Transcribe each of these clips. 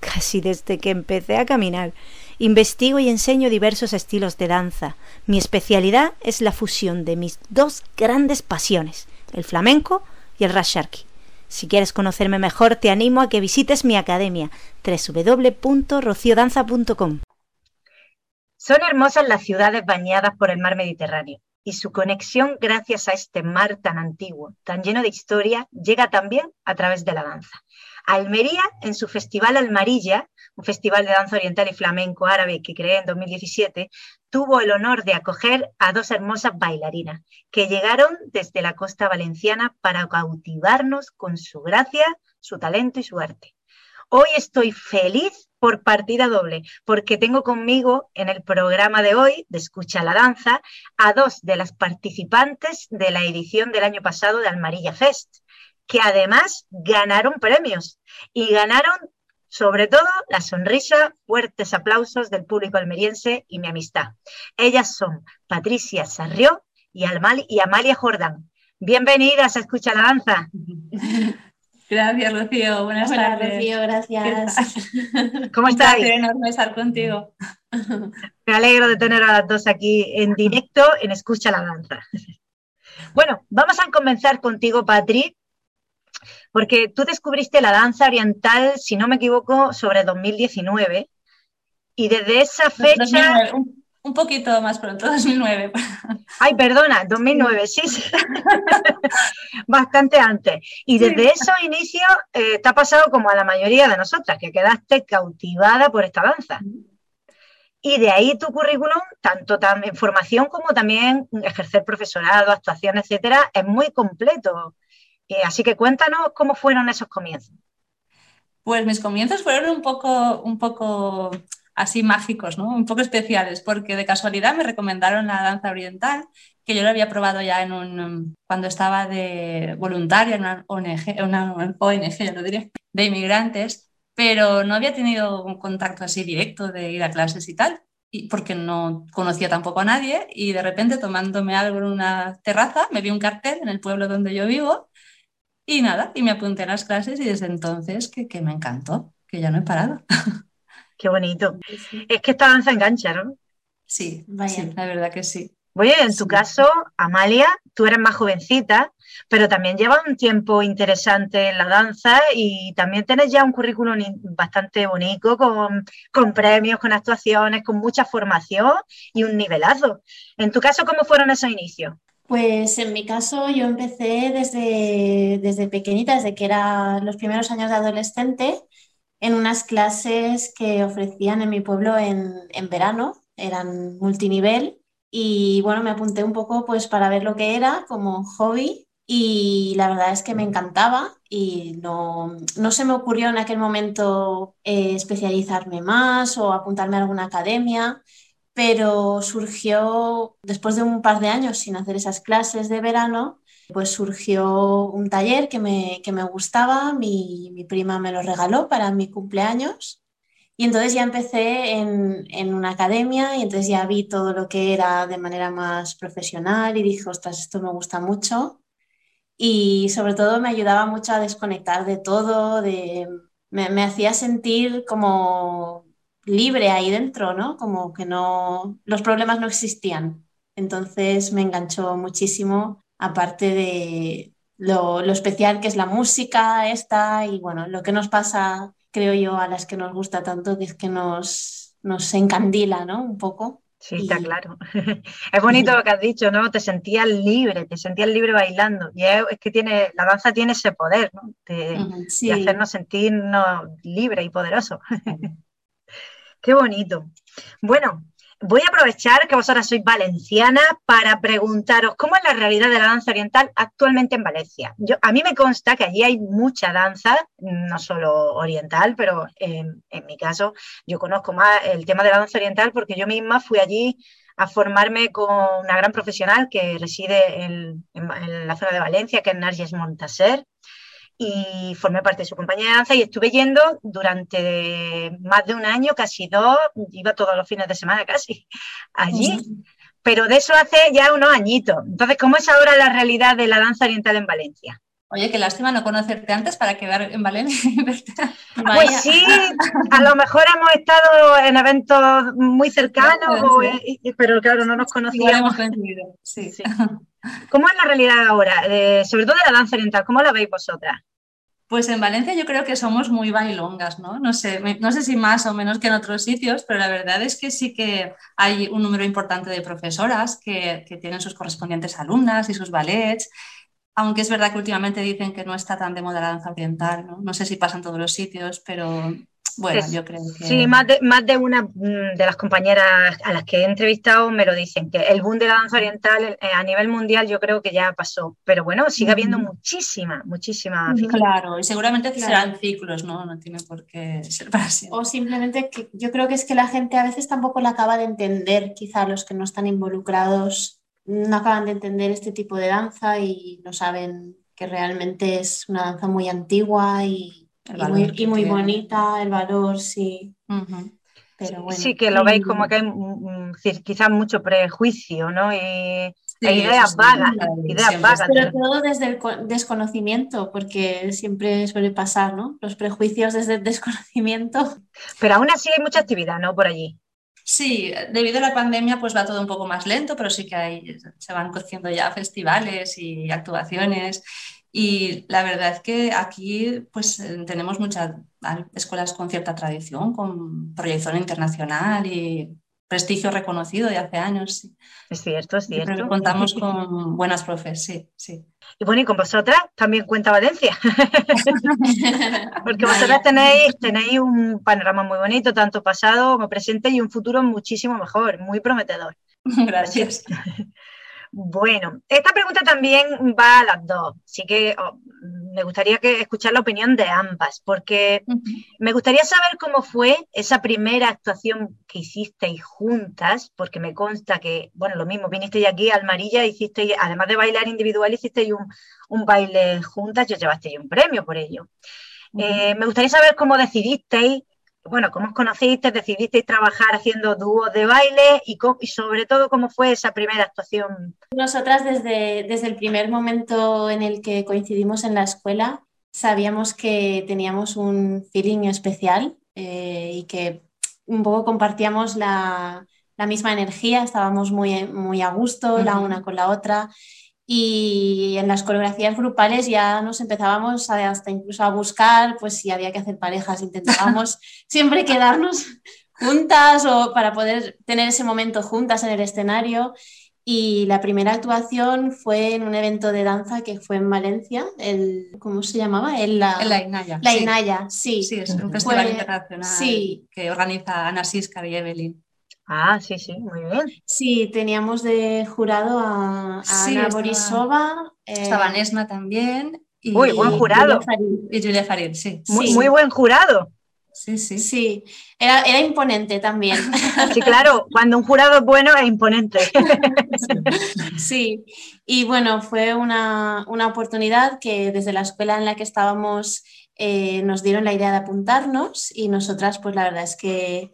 casi desde que empecé a caminar. Investigo y enseño diversos estilos de danza. Mi especialidad es la fusión de mis dos grandes pasiones, el flamenco y el rasharki. Si quieres conocerme mejor, te animo a que visites mi academia www.rociodanza.com. Son hermosas las ciudades bañadas por el mar Mediterráneo y su conexión gracias a este mar tan antiguo, tan lleno de historia, llega también a través de la danza. Almería, en su festival Almarilla, un festival de danza oriental y flamenco árabe que creé en 2017, tuvo el honor de acoger a dos hermosas bailarinas que llegaron desde la costa valenciana para cautivarnos con su gracia, su talento y su arte. Hoy estoy feliz por partida doble, porque tengo conmigo en el programa de hoy, de Escucha la Danza, a dos de las participantes de la edición del año pasado de Almarilla Fest, que además ganaron premios y ganaron sobre todo la sonrisa, fuertes aplausos del público almeriense y mi amistad. Ellas son Patricia Sarrió y, Amalia Jordán. Bienvenidas a Escucha la Danza. Gracias, Rocío. Buenas Hola, tardes. Rocío, gracias. ¿Cómo estáis? Un enorme estar contigo. Me alegro de tener a las dos aquí en directo en Escucha la Danza. Bueno, vamos a comenzar contigo, Patri, porque tú descubriste la danza oriental, si no me equivoco, sobre 2019, y desde esa fecha... Un poquito más pronto, 2009. Ay, perdona, 2009, sí, sí. bastante antes. Y desde esos inicios eh, te ha pasado como a la mayoría de nosotras, que quedaste cautivada por esta danza. Y de ahí tu currículum, tanto también formación como también ejercer profesorado, actuación, etcétera, es muy completo. Eh, así que cuéntanos cómo fueron esos comienzos. Pues mis comienzos fueron un poco, un poco así mágicos, ¿no? un poco especiales, porque de casualidad me recomendaron la danza oriental, que yo lo había probado ya en un, cuando estaba de voluntaria en una ONG, una ONG ya lo diré, de inmigrantes, pero no había tenido un contacto así directo de ir a clases y tal, y porque no conocía tampoco a nadie, y de repente tomándome algo en una terraza, me vi un cartel en el pueblo donde yo vivo, y nada, y me apunté a las clases y desde entonces que, que me encantó, que ya no he parado. Qué bonito. Es que esta danza engancha, ¿no? Sí, sí la verdad que sí. Oye, en tu caso, Amalia, tú eres más jovencita, pero también llevas un tiempo interesante en la danza y también tienes ya un currículum bastante bonito, con, con, premios, con actuaciones, con mucha formación y un nivelazo. En tu caso, ¿cómo fueron esos inicios? Pues en mi caso yo empecé desde, desde pequeñita, desde que era los primeros años de adolescente en unas clases que ofrecían en mi pueblo en, verano, eran multinivel y bueno, me apunté un poco pues para ver lo que era como hobby y la verdad es que me encantaba y no, no se me ocurrió en aquel momento eh, especializarme más o apuntarme a alguna academia, pero surgió después de un par de años sin hacer esas clases de verano, pues surgió un taller que me, que me gustaba, mi, mi, prima me lo regaló para mi cumpleaños y entonces ya empecé en, en, una academia y entonces ya vi todo lo que era de manera más profesional y dije, ostras, esto me gusta mucho y sobre todo me ayudaba mucho a desconectar de todo, de, me, me hacía sentir como libre ahí dentro, ¿no? Como que no, los problemas no existían. Entonces me enganchó muchísimo aparte de lo, especial que es la música esta y bueno, lo que nos pasa, creo yo, a las que nos gusta tanto, que es que nos, nos encandila, ¿no? Un poco. Sí, está claro. Es bonito lo que has dicho, ¿no? Te sentías libre, te sentías libre bailando. Y es, que tiene, la danza tiene ese poder, ¿no? De, hacernos sentirnos libres y poderosos. Qué bonito. Bueno, voy a aprovechar que vosotras sois valenciana para preguntaros cómo es la realidad de la danza oriental actualmente en Valencia. Yo, a mí me consta que allí hay mucha danza, no solo oriental, pero en, mi caso yo conozco más el tema de la danza oriental porque yo misma fui allí a formarme con una gran profesional que reside en, la zona de Valencia, que es Narges Montaser, y formé parte de su compañía de danza y estuve yendo durante más de un año, casi dos, iba todos los fines de semana casi allí, pero de eso hace ya unos añitos. Entonces, ¿cómo es ahora la realidad de la danza oriental en Valencia? Oye, qué lástima no conocerte antes para quedar en Valencia. pues sí, a lo mejor hemos estado en eventos muy cercanos, pero claro, no nos conocíamos. Sí. Sí. ¿Cómo es la realidad ahora, sobre todo de la danza oriental? ¿Cómo la veis vosotras? Pues en Valencia yo creo que somos muy bailongas, ¿no? No sé, no sé si más o menos que en otros sitios, pero la verdad es que sí que hay un número importante de profesoras que, tienen sus correspondientes alumnas y sus ballets, aunque es verdad que últimamente dicen que no está tan de moda la danza oriental, ¿no? No sé si pasa en todos los sitios, pero bueno, yo creo que... Sí, más de, más de una mm, de las compañeras a las que he entrevistado me lo dicen, que el boom de la danza oriental eh, a nivel mundial yo creo que ya pasó, pero bueno, sigue habiendo muchísima, muchísima... Claro, y seguramente serán ciclos, ¿no? No tiene por qué ser para siempre. O simplemente que yo creo que es que la gente a veces tampoco la acaba de entender, quizá los que no están involucrados no acaban de entender este tipo de danza y no saben que realmente es una danza muy antigua y y muy, bonita, el valor, sí. Pero bueno. Sí, que lo veis como que hay quizás mucho prejuicio, ¿no? Y ideas vagas, ideas vagas. Pero todo desde el desconocimiento, porque siempre suele pasar, ¿no? Los prejuicios desde el desconocimiento. Pero aún así hay mucha actividad, ¿no? Por allí. Sí, debido a la pandemia pues va todo un poco más lento, pero sí que hay, se van cociendo ya festivales y actuaciones y la verdad es que aquí pues eh, tenemos muchas escuelas con cierta tradición, con proyección internacional y prestigio reconocido de hace años. Es cierto, es cierto. contamos con buenas profes, sí, sí. Y bueno, y con vosotras también cuenta Valencia. Porque vosotras tenéis, tenéis un panorama muy bonito, tanto pasado como presente y un futuro muchísimo mejor, muy prometedor. Gracias. Bueno, esta pregunta también va a las dos, así que oh, me gustaría que escuchar la opinión de ambas, porque me gustaría saber cómo fue esa primera actuación que hicisteis juntas, porque me consta que, bueno, lo mismo, vinisteis aquí a Almarilla, hicisteis, además de bailar individual, hicisteis un, un baile juntas y os llevasteis un premio por ello. Eh, me gustaría saber cómo decidisteis bueno, cómo os conocisteis, decidisteis trabajar haciendo dúos de baile y, sobre todo cómo fue esa primera actuación. Nosotras desde, desde el primer momento en el que coincidimos en la escuela sabíamos que teníamos un feeling especial eh, y que un poco compartíamos la, misma energía, estábamos muy, muy a gusto la una con la otra y en las coreografías grupales ya nos empezábamos hasta incluso a buscar, pues si había que hacer parejas, intentábamos siempre quedarnos juntas o para poder tener ese momento juntas en el escenario. Y la primera actuación fue en un evento de danza que fue en Valencia, el, ¿cómo se llamaba? El, la, la Inaya. La Inaya, sí. Sí, es un festival internacional que organiza Ana Siscar y Evelyn. Ah, sí, sí, muy bien. Sí, teníamos de jurado a, Ana Borisova. estaba eh, Nesma también. Y, Uy, buen jurado. y Julia Farid, sí. Muy, muy buen jurado. Sí, sí. Sí, era, era, imponente también. Sí, claro, cuando un jurado es bueno es imponente. Sí, y bueno, fue una, una oportunidad que desde la escuela en la que estábamos eh, nos dieron la idea de apuntarnos y nosotras, pues la verdad es que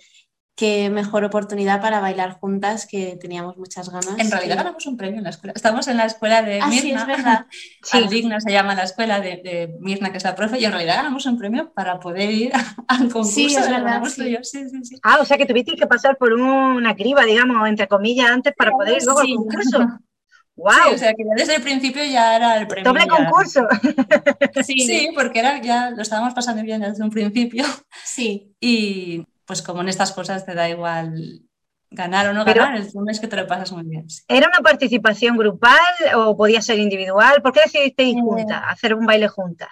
qué mejor oportunidad para bailar juntas que teníamos muchas ganas. En realidad ganamos un premio en la escuela. Estamos en la escuela de ah, Mirna. Sí, es verdad. Sí. Digna se llama la escuela de, Mirna, que es la profe, y en realidad ganamos un premio para poder ir al concurso. Sí, es verdad. Sí. Sí, ah, o sea que tuvisteis que pasar por una criba, digamos, entre comillas, antes para poder ir luego al concurso. ¡Wow! o sea que desde el principio ya era el premio. Doble concurso. Sí, porque era, ya lo estábamos pasando bien desde un principio. Sí. Y pues como en estas cosas te da igual ganar o no ganar, el tema es que te lo pasas muy bien. ¿Era una participación grupal o podía ser individual? ¿Por qué decidisteis ir eh, juntas, hacer un baile juntas?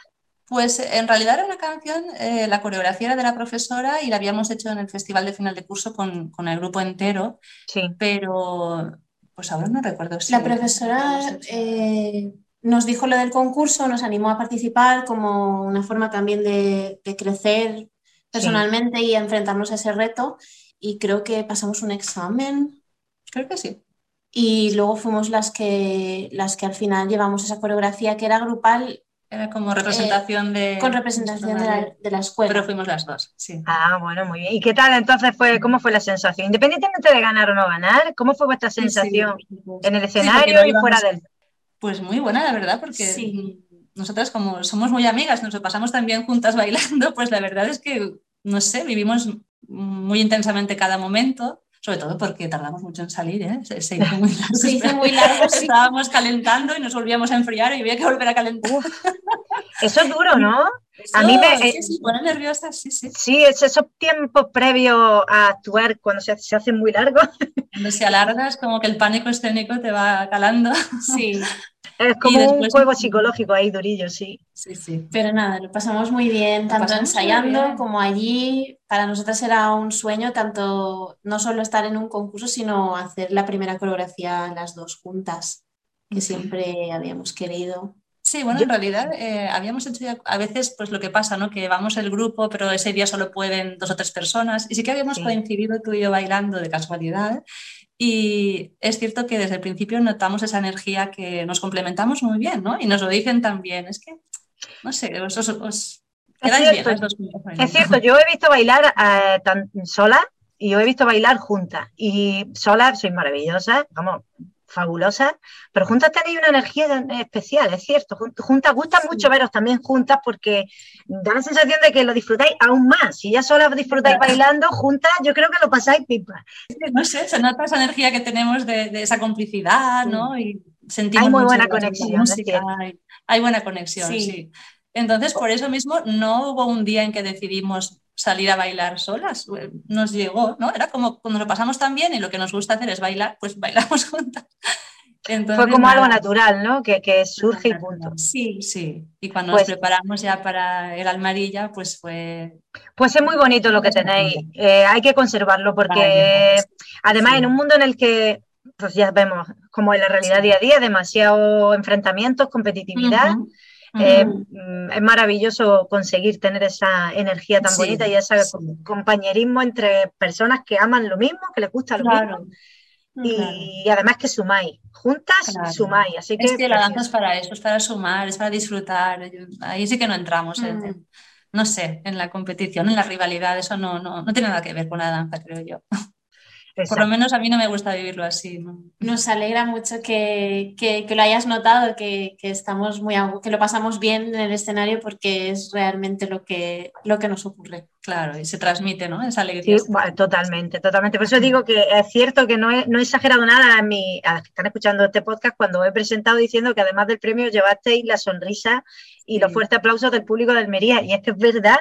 Pues en realidad era una canción, eh, la coreografía era de la profesora y la habíamos hecho en el festival de final de curso con, con el grupo entero. Sí. Pero, pues ahora no recuerdo si. La profesora eh, nos dijo lo del concurso, nos animó a participar como una forma también de, de crecer personalmente sí. y enfrentarnos a ese reto. Y creo que pasamos un examen. Creo que sí. Y luego fuimos las que, las que al final llevamos esa coreografía que era grupal era como representación eh, de... Con representación de la, de la, escuela. Pero fuimos las dos, sí. Ah, bueno, muy bien. ¿Y qué tal entonces fue, cómo fue la sensación? Independientemente de ganar o no ganar, ¿cómo fue vuestra sensación sí, sí, en el escenario sí, y fuera del...? Pues muy buena, la verdad, porque nosotras como somos muy amigas, nos lo pasamos también juntas bailando, pues la verdad es que, no sé, vivimos muy intensamente cada momento sobre todo porque tardamos mucho en salir, ¿eh? se, se, hizo muy largo. Se hizo muy largo sí. Estábamos calentando y nos volvíamos a enfriar y había que volver a calentar. Uf, eso es duro, ¿no? Eso, a mí me... Sí, sí, pone nerviosa, sí, sí. Sí, es esos tiempos previos a actuar cuando se, se hacen muy largos. Cuando se alargas, como que el pánico escénico te va calando. Sí. Es como después, un juego psicológico ahí, durillo, sí. Sí, sí. Pero nada, lo pasamos muy bien, tanto ensayando bien. como allí. Para nosotras era un sueño, tanto no solo estar en un concurso, sino hacer la primera coreografía las dos juntas, que siempre habíamos querido. Sí, bueno, en realidad eh, habíamos hecho ya a veces pues lo que pasa, ¿no? Que vamos el grupo, pero ese día solo pueden dos o tres personas. Y sí que habíamos sí. coincidido tú y yo bailando de casualidad. Y es cierto que desde el principio notamos esa energía que nos complementamos muy bien, ¿no? Y nos lo dicen también. Es que, no sé, os, os, os quedáis bien las dos juntas. Es cierto, yo he visto bailar eh, tan sola y yo he visto bailar juntas. Y sola sois maravillosas, vamos, fabulosas, pero juntas tenéis una energía especial, es cierto. Juntas gustan sí. mucho veros también juntas porque da la sensación de que lo disfrutáis aún más. Si ya solas disfrutáis claro. bailando, juntas yo creo que lo pasáis pipa. No sé, se nota esa energía que tenemos de, de esa complicidad, ¿no? Y sentimos hay muy buena conexión. Música, hay, hay, buena conexión, sí. sí. Entonces, por eso mismo, no hubo un día en que decidimos salir a bailar solas. Nos llegó, ¿no? Era como cuando lo pasamos tan bien y lo que nos gusta hacer es bailar, pues bailamos juntas. Entonces, Fue como algo natural, ¿no? Que, que surge y punto. Sí, sí. Y cuando pues, nos preparamos ya para el Almarilla, pues fue... Pues es muy bonito lo que tenéis. Eh, hay que conservarlo porque vale, además sí. en un mundo en el que, pues ya vemos, como en la realidad día a día, demasiado enfrentamientos, competitividad. Uh -huh. Eh, mm, es maravilloso conseguir tener esa energía tan sí, bonita y ese sí. compañerismo entre personas que aman lo mismo, que les gusta lo claro. mismo. Y, claro. y, además que sumáis, juntas claro. sumáis. Así que, es que la danza es para eso, es para sumar, es para disfrutar. Ahí sí que no entramos, mm. en, en, no sé, en la competición, en la rivalidad, eso no, no, no tiene nada que ver con la danza, creo yo. Exacto. Por lo menos a mí no me gusta vivirlo así. ¿no? Nos alegra mucho que, que, que lo hayas notado, que, que, estamos muy que lo pasamos bien en el escenario porque es realmente lo que, lo que nos ocurre. Claro, y se transmite, ¿no? Esa alegría. Sí, bueno, totalmente, totalmente. Por eso digo que es cierto que no he, no he exagerado nada a, mi, a las que están escuchando este podcast cuando he presentado diciendo que además del premio llevasteis la sonrisa y sí. los fuertes aplausos del público de Almería. Y es que es verdad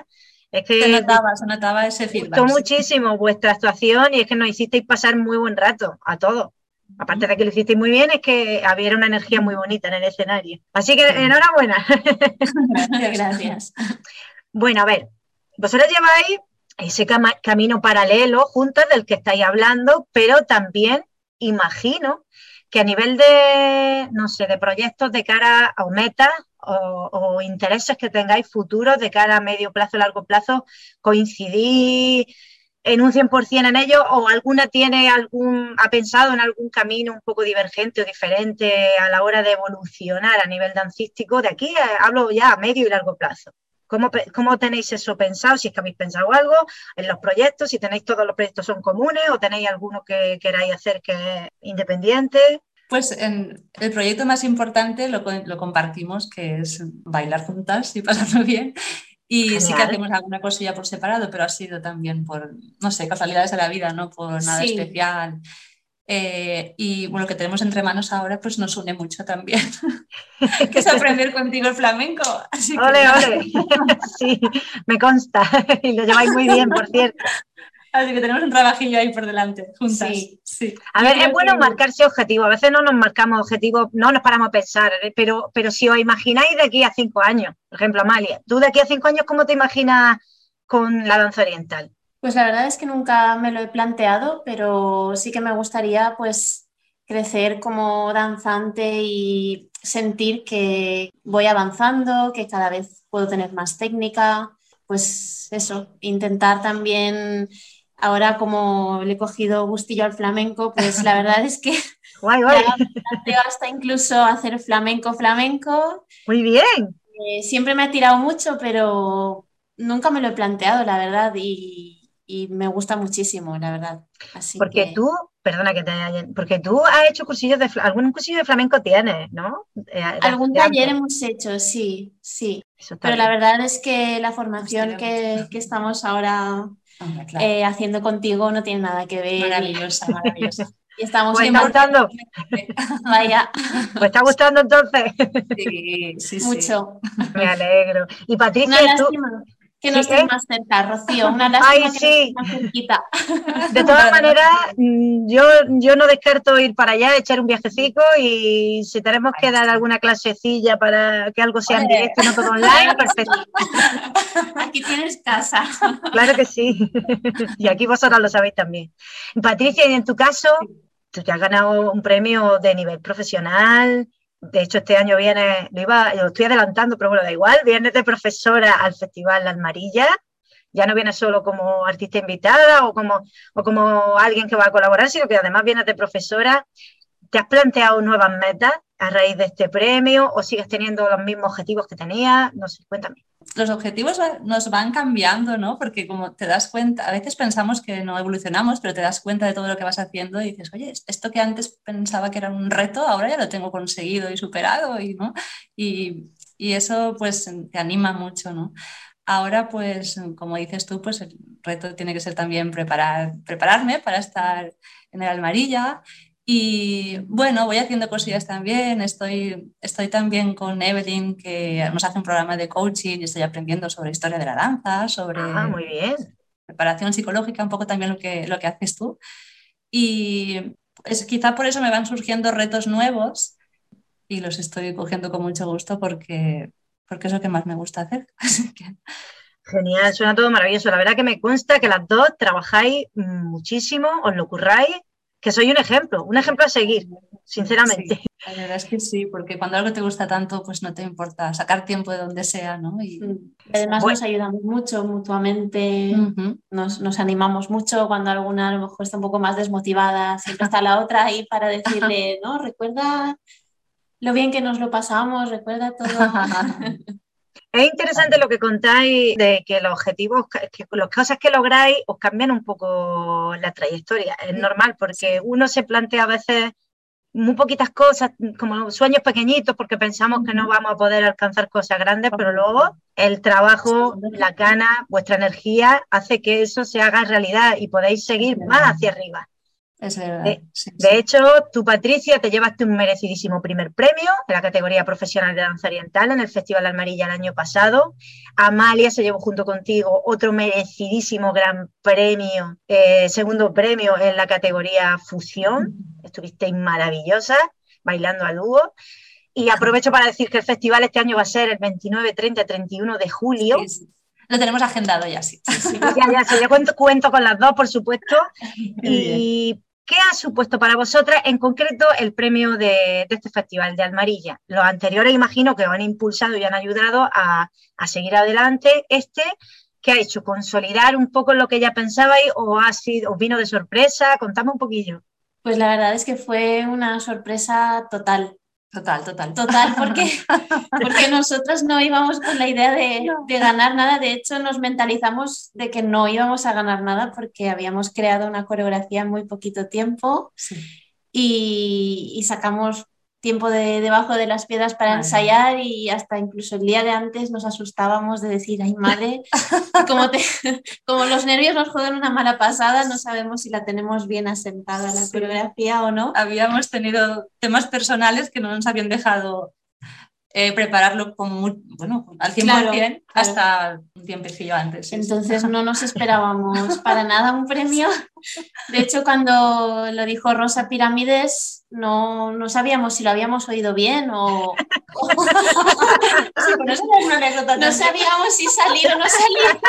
es que se notaba, se notaba ese feedback. Gustó muchísimo vuestra actuación y es que nos hicisteis pasar muy buen rato a todos. Aparte de que lo hicisteis muy bien, es que había una energía muy bonita en el escenario. Así que enhorabuena. Gracias. Bueno, a ver, vosotros lleváis ese cam camino paralelo juntos del que estáis hablando, pero también imagino que a nivel de, no sé, de proyectos de cara a meta o, o, intereses que tengáis futuros de cara a medio plazo, largo plazo, coincidís en un 100% en ello o alguna tiene algún, ha pensado en algún camino un poco divergente o diferente a la hora de evolucionar a nivel dancístico, de aquí eh, hablo ya a medio y largo plazo. ¿Cómo, ¿Cómo, tenéis eso pensado? Si es que habéis pensado algo en los proyectos, si tenéis todos los proyectos son comunes o tenéis alguno que queráis hacer que es independiente. Pues en el proyecto más importante lo, lo, compartimos, que es bailar juntas y pasarlo bien. Y Genial. sí que hacemos alguna cosilla por separado, pero ha sido también por, no sé, casualidades de la vida, no por nada sí. especial. Eh, y bueno, lo que tenemos entre manos ahora pues nos une mucho también, que es aprender contigo el flamenco. Así ole, que... ole. sí, me consta, y lo lleváis muy bien, por cierto. Así que tenemos un trabajillo ahí por delante, juntas. Sí, A ver, es bueno marcarse objetivos. A veces no nos marcamos objetivos, no nos paramos a pensar, ¿eh? pero, pero si os imagináis de aquí a cinco años, por ejemplo, Amalia, ¿tú de aquí a cinco años cómo te imaginas con la danza oriental? Pues la verdad es que nunca me lo he planteado, pero sí que me gustaría pues crecer como danzante y sentir que voy avanzando, que cada vez puedo tener más técnica, pues eso, intentar también, ahora como le he cogido gustillo al flamenco, pues la verdad es que guay, guay. hasta incluso hacer flamenco, flamenco. Muy bien. Eh, siempre me ha tirado mucho, pero nunca me lo he planteado, la verdad, y, me gusta muchísimo, la verdad. Así porque tú, perdona que te haya, porque tú has hecho cursillos de algún cursillo de flamenco tienes, ¿no? Eh, algún taller hemos hecho, sí, sí. Pero la verdad es que la formación que, estamos ahora eh, haciendo contigo no tiene nada que ver. Maravillosa, maravillosa. Y estamos pues está gustando. Vaya. Pues está gustando entonces. Sí, sí, Mucho. Me alegro. Y Patricia, tú, que no estés más cerca, Rocío. Una lástima que sí. más cerquita. De todas maneras, mm, yo, yo no descarto ir para allá, echar un viajecito y si tenemos que dar alguna clasecilla para que algo sea en directo y no todo online, perfecto. Aquí tienes casa. Claro que sí. Y aquí vosotros lo sabéis también. Patricia, y en tu caso, tú te has ganado un premio de nivel profesional, de hecho, este año viene, lo, iba, lo estoy adelantando, pero bueno, da igual, viene de profesora al Festival La Almarilla. Ya no viene solo como artista invitada o como, o como alguien que va a colaborar, sino que además viene de profesora. ¿Te has planteado nuevas metas a raíz de este premio o sigues teniendo los mismos objetivos que tenías? No sé, cuéntame los objetivos nos van cambiando, ¿no? Porque como te das cuenta, a veces pensamos que no evolucionamos, pero te das cuenta de todo lo que vas haciendo y dices, oye, esto que antes pensaba que era un reto, ahora ya lo tengo conseguido y superado, y, ¿no? y, y eso pues te anima mucho, ¿no? Ahora, pues, como dices tú, pues el reto tiene que ser también preparar, prepararme para estar en el Almarilla y bueno, voy haciendo cosillas también. Estoy, estoy también con Evelyn, que nos hace un programa de coaching y estoy aprendiendo sobre historia de la danza, sobre ah, muy bien. preparación psicológica, un poco también lo que, lo que haces tú. Y es, quizá por eso me van surgiendo retos nuevos y los estoy cogiendo con mucho gusto porque, porque es lo que más me gusta hacer. Genial, suena todo maravilloso. La verdad que me consta que las dos trabajáis muchísimo, os lo curráis que soy un ejemplo, un ejemplo a seguir, sinceramente. la verdad es que sí, porque cuando algo te gusta tanto, pues no te importa sacar tiempo de donde sea, ¿no? Y, mm. además nos ayudamos mucho mutuamente, nos, animamos mucho cuando alguna a lo mejor está un poco más desmotivada, siempre está la otra ahí para decirle, no, recuerda lo bien que nos lo pasamos, recuerda todo. Es interesante lo que contáis de que los objetivos, que las cosas que lográis os cambian un poco la trayectoria. Es normal porque uno se plantea a veces muy poquitas cosas, como sueños pequeñitos, porque pensamos que no vamos a poder alcanzar cosas grandes, pero luego el trabajo, la gana, vuestra energía hace que eso se haga realidad y podéis seguir más hacia arriba. De, hecho, tú, Patricia, te llevaste un merecidísimo primer premio en la categoría profesional de danza oriental en el Festival Almarilla el año pasado. Amalia se llevó junto contigo otro merecidísimo gran premio, eh, segundo premio en la categoría fusión. Estuvisteis maravillosas bailando a dúo. Y aprovecho para decir que el festival este año va a ser el 29, 30, 31 de julio. Lo tenemos agendado ya, sí. ya, ya, sí, yo cuento, cuento con las dos, por supuesto. Y ¿Qué ha supuesto para vosotras en concreto el premio de, este festival de Almarilla? Los anteriores imagino que os han impulsado y han ayudado a, seguir adelante. Este, ¿qué ha hecho? ¿Consolidar un poco lo que ya pensabais o ha sido, os vino de sorpresa? Contame un poquillo. Pues la verdad es que fue una sorpresa total. Total, total. Total, porque, porque nosotros no íbamos con la idea de, ganar nada. De hecho, nos mentalizamos de que no íbamos a ganar nada porque habíamos creado una coreografía en muy poquito tiempo y, y, sacamos tiempo de, debajo de las piedras para ensayar y hasta incluso el día de antes nos asustábamos de decir, ay madre, como, te, como los nervios nos joden una mala pasada, no sabemos si la tenemos bien asentada la coreografía o no. Habíamos tenido temas personales que no nos habían dejado eh, prepararlo con bueno, al 100% hasta un tiempecillo antes. Entonces no nos esperábamos para nada un premio. De hecho, cuando lo dijo Rosa Pirámides, no, no sabíamos si lo habíamos oído bien o... no sabíamos si salir o no salir.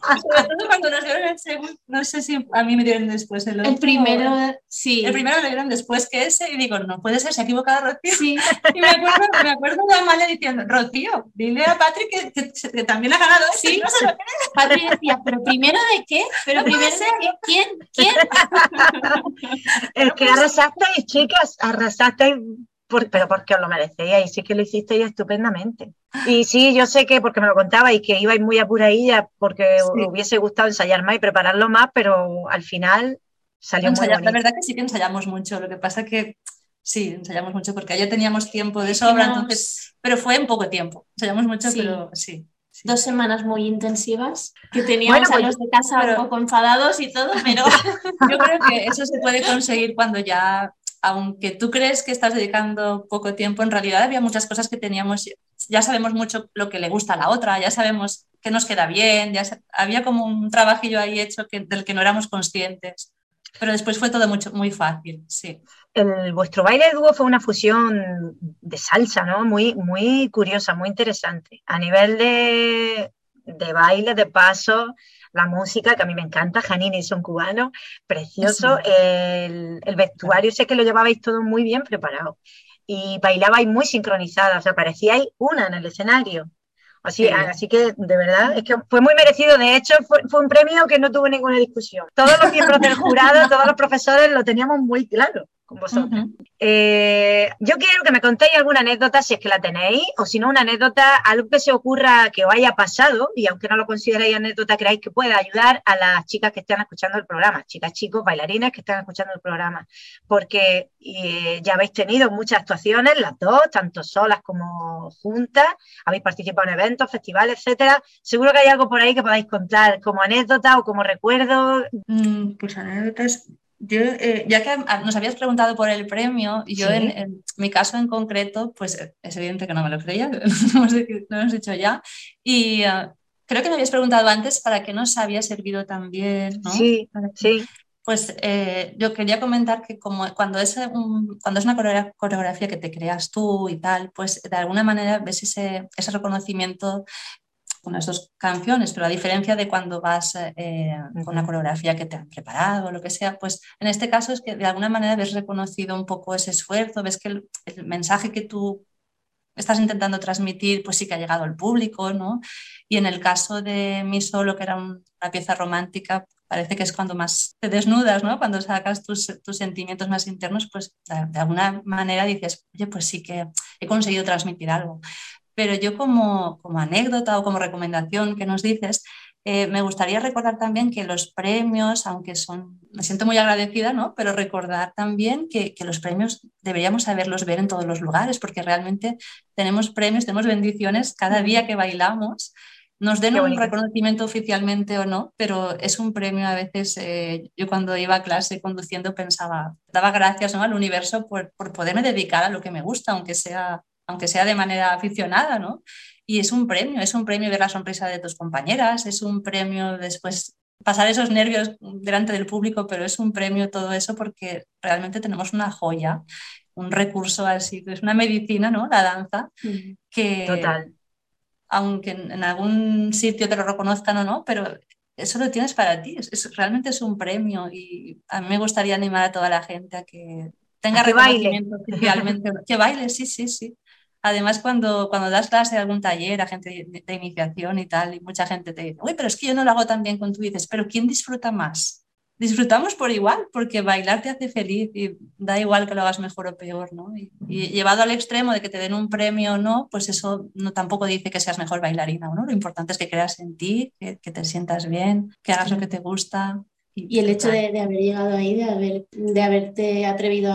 Sobre todo cuando nos dieron el segundo, no sé si a mí me dieron después el El primero, sí. El primero lo dieron después que ese y digo, no puede ser, se ha equivocado Rocío. Sí. Y me acuerdo, me acuerdo de Amalia diciendo, Rocío, dile a Patrick que, que, también ha ganado. Sí, no se lo Patrick decía, pero primero de qué? Pero primero de qué? ¿Quién? ¿Quién? Es que arrasasteis, arrasasteis pero porque os lo merecéis y sí que lo hicisteis estupendamente. Y sí, yo sé que porque me lo contaba y que ibais muy apuradilla porque os hubiese gustado ensayar más y prepararlo más, pero al final salió muy bonito. La verdad que sí que ensayamos mucho, lo que pasa que sí, ensayamos mucho porque ya teníamos tiempo de sobra, entonces, pero fue en poco tiempo. Ensayamos mucho, pero sí. Dos semanas muy intensivas, que teníamos a pues los de casa un poco enfadados y todo, pero yo creo que eso se puede conseguir cuando ya aunque tú crees que estás dedicando poco tiempo, en realidad había muchas cosas que teníamos, ya sabemos mucho lo que le gusta a la otra, ya sabemos que nos queda bien, ya había como un trabajillo ahí hecho del que no éramos conscientes. Pero después fue todo mucho, muy fácil, sí. Vuestro baile de dúo fue una fusión de salsa, ¿no? Muy, muy curiosa, muy interesante. A nivel de, de baile, de paso, la música, que a mí me encanta, Janine y son cubanos, precioso, el, vestuario, sé que lo llevabais todo muy bien preparado y bailabais muy sincronizadas, o sea, parecíais una en el escenario. Así, así que, de verdad, es que fue muy merecido. De hecho, fue, fue, un premio que no tuvo ninguna discusión. Todos los miembros del jurado, todos los profesores lo teníamos muy claro con vosotros. Eh, yo quiero que me contéis alguna anécdota, si es que la tenéis, o si no, una anécdota, algo que se ocurra que os haya pasado, y aunque no lo consideréis anécdota, creáis que pueda ayudar a las chicas que están escuchando el programa, chicas, chicos, bailarines que están escuchando el programa, porque eh, ya habéis tenido muchas actuaciones, las dos, tanto solas como juntas, habéis participado en eventos, festivales, etcétera. Seguro que hay algo por ahí que podáis contar como anécdota o como recuerdo. Mm, pues anécdotas yo, eh, ya que nos habías preguntado por el premio, yo en, mi caso en concreto, pues es evidente que no me lo creía, lo hemos dicho ya, y ah, creo que me habías preguntado antes para qué nos había servido también, ¿no? Sí, sí. Pues eh, yo quería comentar que como cuando es, cuando es una coreografía que te creas tú y tal, pues de alguna manera ves ese, ese reconocimiento unas dos canciones, pero a diferencia de cuando vas eh, con una coreografía que te han preparado o lo que sea, pues en este caso es que de alguna manera ves reconocido un poco ese esfuerzo, ves que el, mensaje que tú estás intentando transmitir, pues sí que ha llegado al público, ¿no? Y en el caso de Mi Solo, que era una pieza romántica, parece que es cuando más te desnudas, ¿no? Cuando sacas tus, tus sentimientos más internos, pues de, de, alguna manera dices, oye, pues sí que he conseguido transmitir algo. Pero yo como, como anécdota o como recomendación que nos dices, eh, me gustaría recordar también que los premios, aunque son, me siento muy agradecida, ¿no? Pero recordar también que, que, los premios deberíamos saberlos ver en todos los lugares, porque realmente tenemos premios, tenemos bendiciones cada día que bailamos. Nos den un reconocimiento oficialmente o no, pero es un premio a veces. Eh, yo cuando iba a clase conduciendo pensaba, daba gracias ¿no? al universo por, por poderme dedicar a lo que me gusta, aunque sea aunque sea de manera aficionada, ¿no? Y es un premio, es un premio ver la sonrisa de tus compañeras, es un premio después pasar esos nervios delante del público, pero es un premio todo eso porque realmente tenemos una joya, un recurso así, es una medicina, ¿no? La danza, que Total. aunque en algún sitio te lo reconozcan o no, pero eso lo tienes para ti, es, realmente es un premio y a mí me gustaría animar a toda la gente a que tenga reconocimiento oficialmente, que baile, sí, sí, sí. Además, cuando, cuando das clase de algún taller a gente de, iniciación y tal, y mucha gente te dice, uy, pero es que yo no lo hago tan bien con tú, dices, pero ¿quién disfruta más? Disfrutamos por igual, porque bailar te hace feliz y da igual que lo hagas mejor o peor, ¿no? Y, llevado al extremo de que te den un premio o no, pues eso no tampoco dice que seas mejor bailarina, ¿no? Lo importante es que creas en ti, que, te sientas bien, que hagas lo que te gusta. Y, el hecho de, haber llegado ahí, de, haber, de haberte atrevido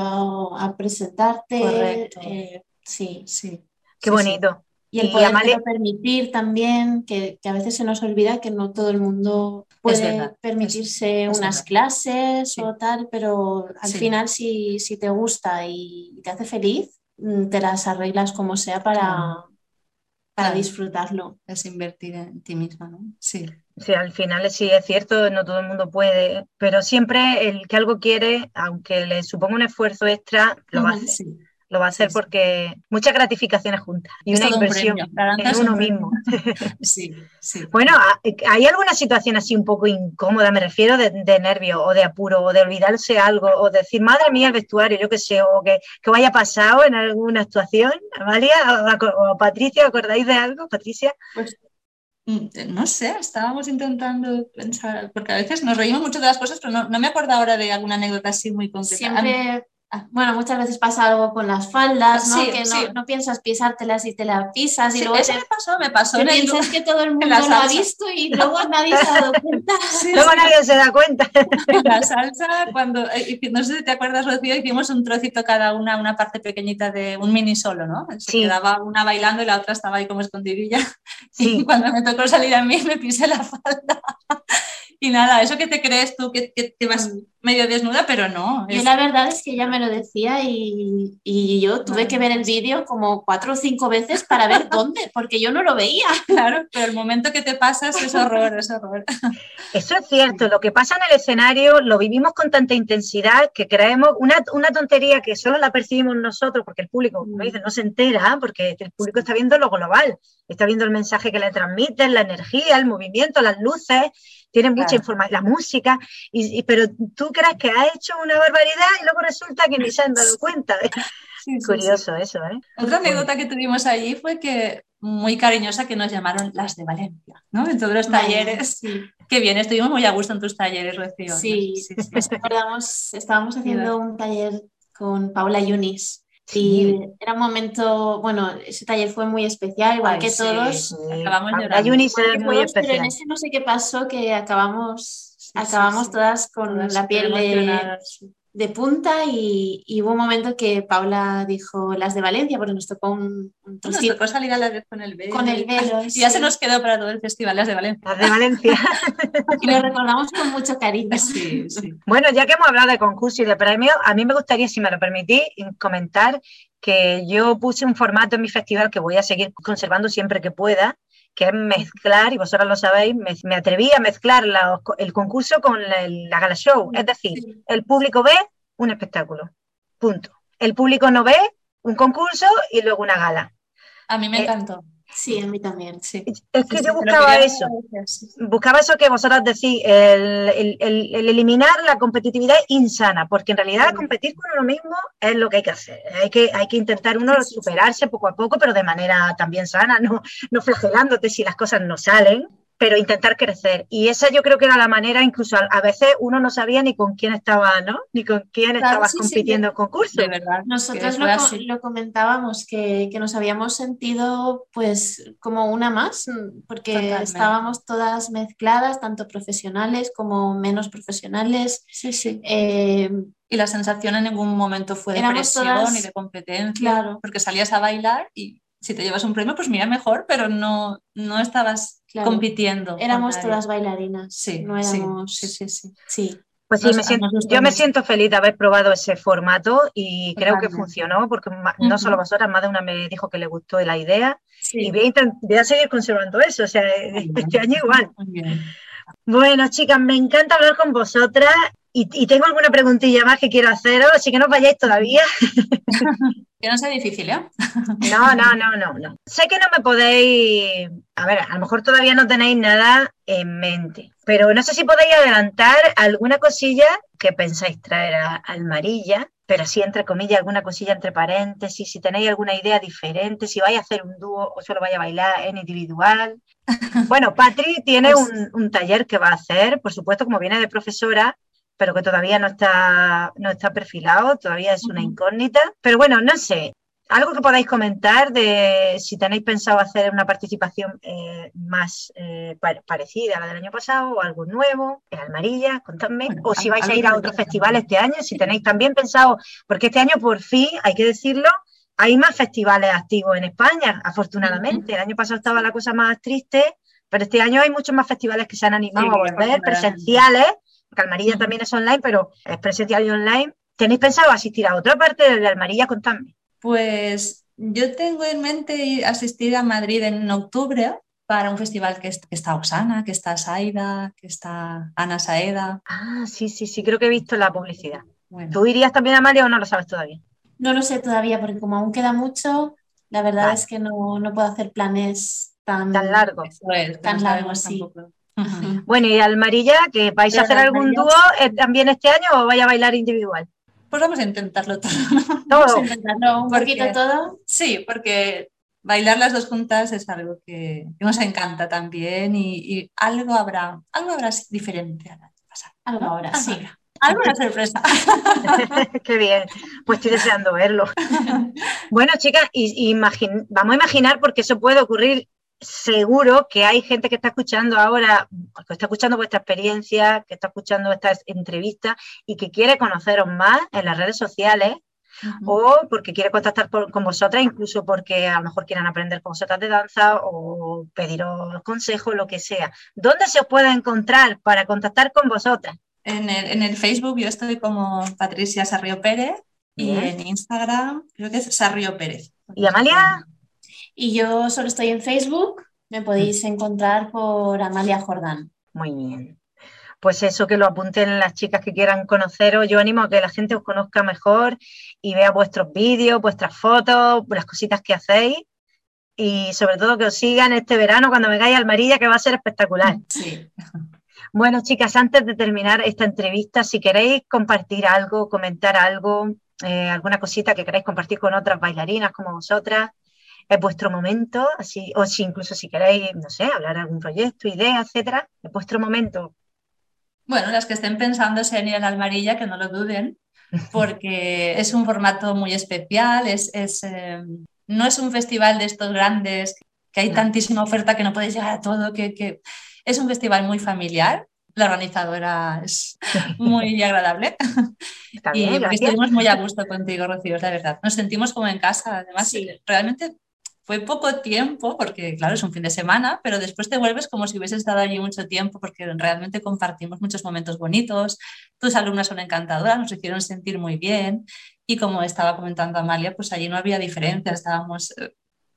a, presentarte, eh, Sí, sí. Qué bonito. Y el poder permitir también, que, a veces se nos olvida que no todo el mundo puede permitirse unas clases o tal, pero al final si, si, te gusta y te hace feliz, mm, te las arreglas como sea para, para disfrutarlo. Es invertir en ti misma, ¿no? Sí. Sí, al final sí es cierto, no todo el mundo puede, pero siempre el que algo quiere, aunque le suponga un esfuerzo extra, lo a hacer lo va a hacer porque muchas gratificaciones juntas y una inversión en uno mismo. sí, sí. Bueno, ¿hay alguna situación así un poco incómoda, me refiero, de, nervio o de apuro o de olvidarse algo o decir, madre mía, el vestuario, yo qué sé, o que, que vaya pasado en alguna actuación? Amalia o, Patricia, ¿acordáis de algo, Patricia? Pues mm, no sé, estábamos intentando pensar, porque a veces nos reímos mucho de las cosas, pero no, no me acuerdo ahora de alguna anécdota así muy concreta. Siempre bueno, muchas veces pasa algo con las faldas, ¿no? que no, piensas pisártelas y te la pisas y luego eso me pasó, me pasó. en piensas que todo el mundo lo ha visto y luego nadie se ha dado cuenta. luego nadie se da cuenta. En la salsa, cuando, eh, no sé si te acuerdas, Rocío, hicimos un trocito cada una, una parte pequeñita de un mini solo, ¿no? Se quedaba una bailando y la otra estaba ahí como escondidilla. Y cuando me tocó salir a mí me pisé la falda. Y nada, eso que te crees tú, que, que, vas mm. medio desnuda, pero no. Yo la verdad es que ella me lo decía y, y yo tuve que ver el vídeo como cuatro o cinco veces para ver dónde, porque yo no lo veía. Claro, pero el momento que te pasas es horror, es horror. Eso es cierto, lo que pasa en el escenario lo vivimos con tanta intensidad que creemos una, una tontería que solo la percibimos nosotros, porque el público, como mm. dice, no se entera, porque el público está viendo lo global, está viendo el mensaje que le transmiten, la energía, el movimiento, las luces tienen mucha información, la música, y, pero tú crees que has hecho una barbaridad y luego resulta que ni se han dado cuenta. Curioso eso, ¿eh? Otra anécdota que tuvimos allí fue que muy cariñosa que nos llamaron las de Valencia, ¿no? En todos los talleres. Qué bien, estuvimos muy a gusto en tus talleres, Rocío. Sí, sí, Nos acordamos, estábamos haciendo un taller con Paula Yunis y era un momento, bueno, ese taller fue muy especial, igual que todos. Acabamos de muy especial. Pero en ese no sé qué pasó, que acabamos, acabamos todas con la piel de, de punta y, hubo un momento que Paula dijo las de Valencia, porque nos tocó un, un Nos tocó salir a la vez con el velo. Con el velo, Y ya se nos quedó para todo el festival las de Valencia. Las de Valencia. y lo recordamos con mucho cariño. Sí, sí. Bueno, ya que hemos hablado de concurso y de premio, a mí me gustaría, si me lo permitís, comentar que yo puse un formato en mi festival que voy a seguir conservando siempre que pueda, que es mezclar, y vosotros lo sabéis, me, atreví a mezclar el concurso con la, gala show. Es decir, el público ve un espectáculo, punto. El público no ve un concurso y luego una gala. A mí me eh, encantó. Sí, a mí también, sí. Es que yo buscaba eso. Buscaba eso que vosotros decís, el, eliminar la competitividad insana, porque en realidad competir con uno mismo es lo que hay que hacer. Hay que, hay que intentar uno superarse poco a poco, pero de manera también sana, no, no flagelándote si las cosas no salen pero intentar crecer. Y esa yo creo que era la manera, incluso a, veces uno no sabía ni con quién estaba, ¿no? Ni con quién estabas compitiendo en concurso. De verdad. Nosotros lo, comentábamos, que, nos habíamos sentido pues como una más, porque estábamos todas mezcladas, tanto profesionales como menos profesionales. Sí, sí. Eh, y la sensación en ningún momento fue de presión ni de competencia, claro. porque salías a bailar y si te llevas un premio, pues mira mejor, pero no, no estabas compitiendo. Éramos todas bailarinas. Sí, no éramos... sí, sí, sí. sí. Pues sí, me siento, yo me siento feliz de haber probado ese formato y creo que funcionó, porque no solo vosotras, más de una me dijo que le gustó la idea y voy a, seguir conservando eso, o sea, este año igual. Bueno, chicas, me encanta hablar con vosotras y, tengo alguna preguntilla más que quiero haceros, así que no os vayáis todavía. que no sea difícil, ¿eh? no, no, no, no, no. Sé que no me podéis, a ver, a lo mejor todavía no tenéis nada en mente, pero no sé si podéis adelantar alguna cosilla que pensáis traer a Almarilla, pero sí entre comillas, alguna cosilla entre paréntesis, si tenéis alguna idea diferente, si vais a hacer un dúo o solo vais a bailar en individual. Bueno, Patri tiene pues un, un taller que va a hacer, por supuesto, como viene de profesora, pero que todavía no está, no está perfilado, todavía es una incógnita. Pero bueno, no sé, algo que podáis comentar de si tenéis pensado hacer una participación eh, más eh, parecida a la del año pasado o algo nuevo en Almarilla, contadme, o si vais a ir a otro festival este año, si tenéis también pensado, porque este año por fin, hay que decirlo, hay más festivales activos en España, afortunadamente. El año pasado estaba la cosa más triste, pero este año hay muchos más festivales que se han animado a volver, presenciales, Almarilla también es online, pero es presencial y online. ¿Tenéis pensado asistir a otra parte de Almarilla? Contadme. Pues yo tengo en mente asistir a Madrid en octubre para un festival que, está Oxana, que está Saida, que está Ana Saeda. Ah, sí, sí, sí, creo que he visto la publicidad. ¿Tú irías también a María o no lo sabes todavía? No lo sé todavía, porque como aún queda mucho, la verdad es que no, puedo hacer planes tan, tan largos. tan largos, sí. Bueno, y Almarilla, que vais a hacer algún dúo eh, también este año o vais a bailar individual? Pues vamos a intentarlo todo. Vamos a intentarlo un poquito todo. Sí, porque bailar las dos juntas es algo que, nos encanta también y, algo habrá, algo habrá diferente a pasar. Algo habrá, sí. Alguna sorpresa. Qué bien. Pues estoy deseando verlo. bueno, chicas, y, vamos a imaginar porque eso puede ocurrir. Seguro que hay gente que está escuchando ahora, que está escuchando vuestra experiencia, que está escuchando esta entrevista y que quiere conoceros más en las redes sociales o porque quiere contactar con vosotras, incluso porque a lo mejor quieran aprender con vosotras de danza o pediros consejos, lo que sea. ¿Dónde se os puede encontrar para contactar con vosotras? En el, Facebook yo estoy como Patricia Sarrio Pérez y en Instagram creo que es Sarrio Pérez. ¿Y Amalia? Y yo solo estoy en Facebook, me podéis encontrar por Amalia Jordán. Muy bien pues eso, que lo apunten las chicas que quieran conoceros. Yo animo a que la gente os conozca mejor y vea vuestros vídeos, vuestras fotos, las cositas que hacéis y sobre todo que os sigan este verano cuando vengáis a Almarilla, que va a ser espectacular. Sí. Bueno, chicas, antes de terminar esta entrevista, si queréis compartir algo, comentar algo, eh, alguna cosita que queráis compartir con otras bailarinas como vosotras, es vuestro momento, así, o si incluso si queréis, no sé, hablar de algún proyecto, idea, etcétera, es vuestro momento bueno, las que estén pensando en ir a la Almarilla, que no lo duden, porque es un formato muy especial, es, eh, no es un festival de estos grandes, que hay tantísima oferta que no puedes llegar a todo, que, es un festival muy familiar. La organizadora es muy agradable. y estuvimos muy a gusto contigo, Rocío, la verdad. Nos sentimos como en casa. Además, sí. realmente fue poco tiempo, porque claro, es un fin de semana, pero después te vuelves como si hubieses estado allí mucho tiempo, porque realmente compartimos muchos momentos bonitos, tus alumnas son encantadoras, nos hicieron sentir muy bien. Y como estaba comentando Amalia, pues allí no había diferencia, estábamos eh,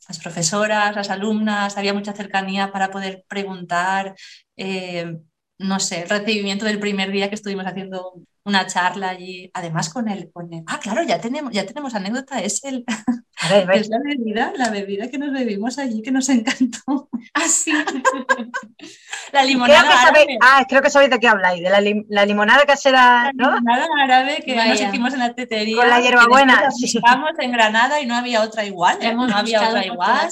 las profesoras, las alumnas, había mucha cercanía para poder preguntar, eh, no sé, el recibimiento del primer día que estuvimos haciendo una charla allí, además con el, con ah, claro, ya tenemos, ya tenemos anécdota, es el, es la bebida, la bebida que nos bebimos allí que nos encantó. Ah, sí. la limonada árabe. ah, creo que sabéis de qué habláis, de la, la limonada casera, ¿no? La limonada árabe que nos hicimos en la tetería. Con la hierbabuena. Sí. Estamos en Granada y no había otra igual, ¿eh? no había otra igual.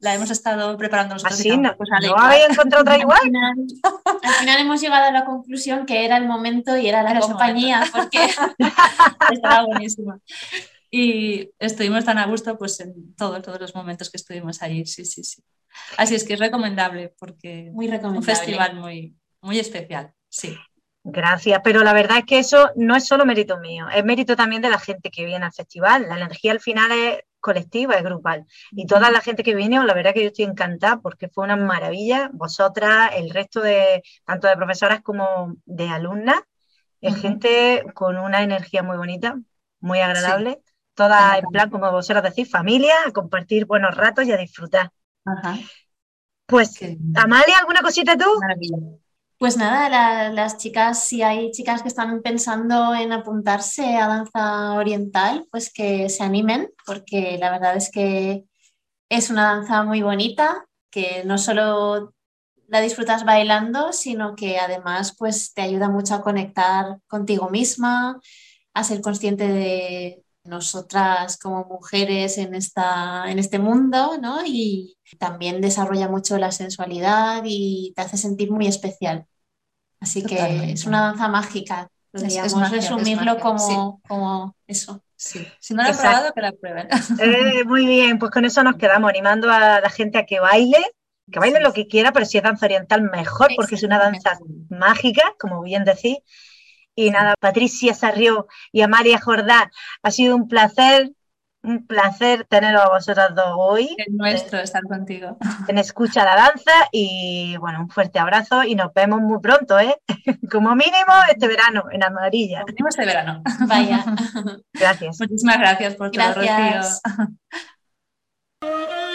La hemos estado preparando nosotros. Así, ¿no? ¿No habéis encontrado otra igual? Al final, hemos llegado a la conclusión que era el momento y era la compañía, porque estaba buenísima. Y estuvimos tan a gusto pues en todos, todos los momentos que estuvimos allí, sí, sí, sí. Así es que es recomendable porque muy recomendable. un festival muy, muy especial, sí. Gracias, pero la verdad es que eso no es solo mérito mío, es mérito también de la gente que viene al festival. La energía al final es colectiva, es grupal. Y toda la gente que vino, la verdad que yo estoy encantada porque fue una maravilla. Vosotras, el resto de, tanto de profesoras como de alumnas, es gente con una energía muy bonita, muy agradable todas en plan, como vosotros decís, familia, a compartir buenos ratos y a disfrutar. Pues, Amalia, ¿alguna cosita tú? Pues nada, las chicas, si hay chicas que están pensando en apuntarse a danza oriental, pues que se animen, porque la verdad es que es una danza muy bonita, que no solo la disfrutas bailando, sino que además pues te ayuda mucho a conectar contigo misma, a ser consciente de, nosotras como mujeres en, esta, en este mundo, ¿no? Y también desarrolla mucho la sensualidad y te hace sentir muy especial. Así que es una danza mágica. Podríamos resumirlo como, como eso. Sí. Si no lo han probado, que la prueben. Eh, muy bien, pues con eso nos quedamos animando a la gente a que baile, que baile lo que quiera, pero si es danza oriental, mejor, porque es una danza mágica, como bien decís. Y nada, Patricia Sarrió y Amalia Jordá, ha sido un placer un placer teneros a vosotras dos hoy. Es nuestro estar contigo. En Escucha la Danza y bueno, un fuerte abrazo y nos vemos muy pronto, ¿eh? Como mínimo este verano, en Amarilla. Como mínimo este verano. Vaya. Gracias. Muchísimas gracias por todo, Gracias. Rocío.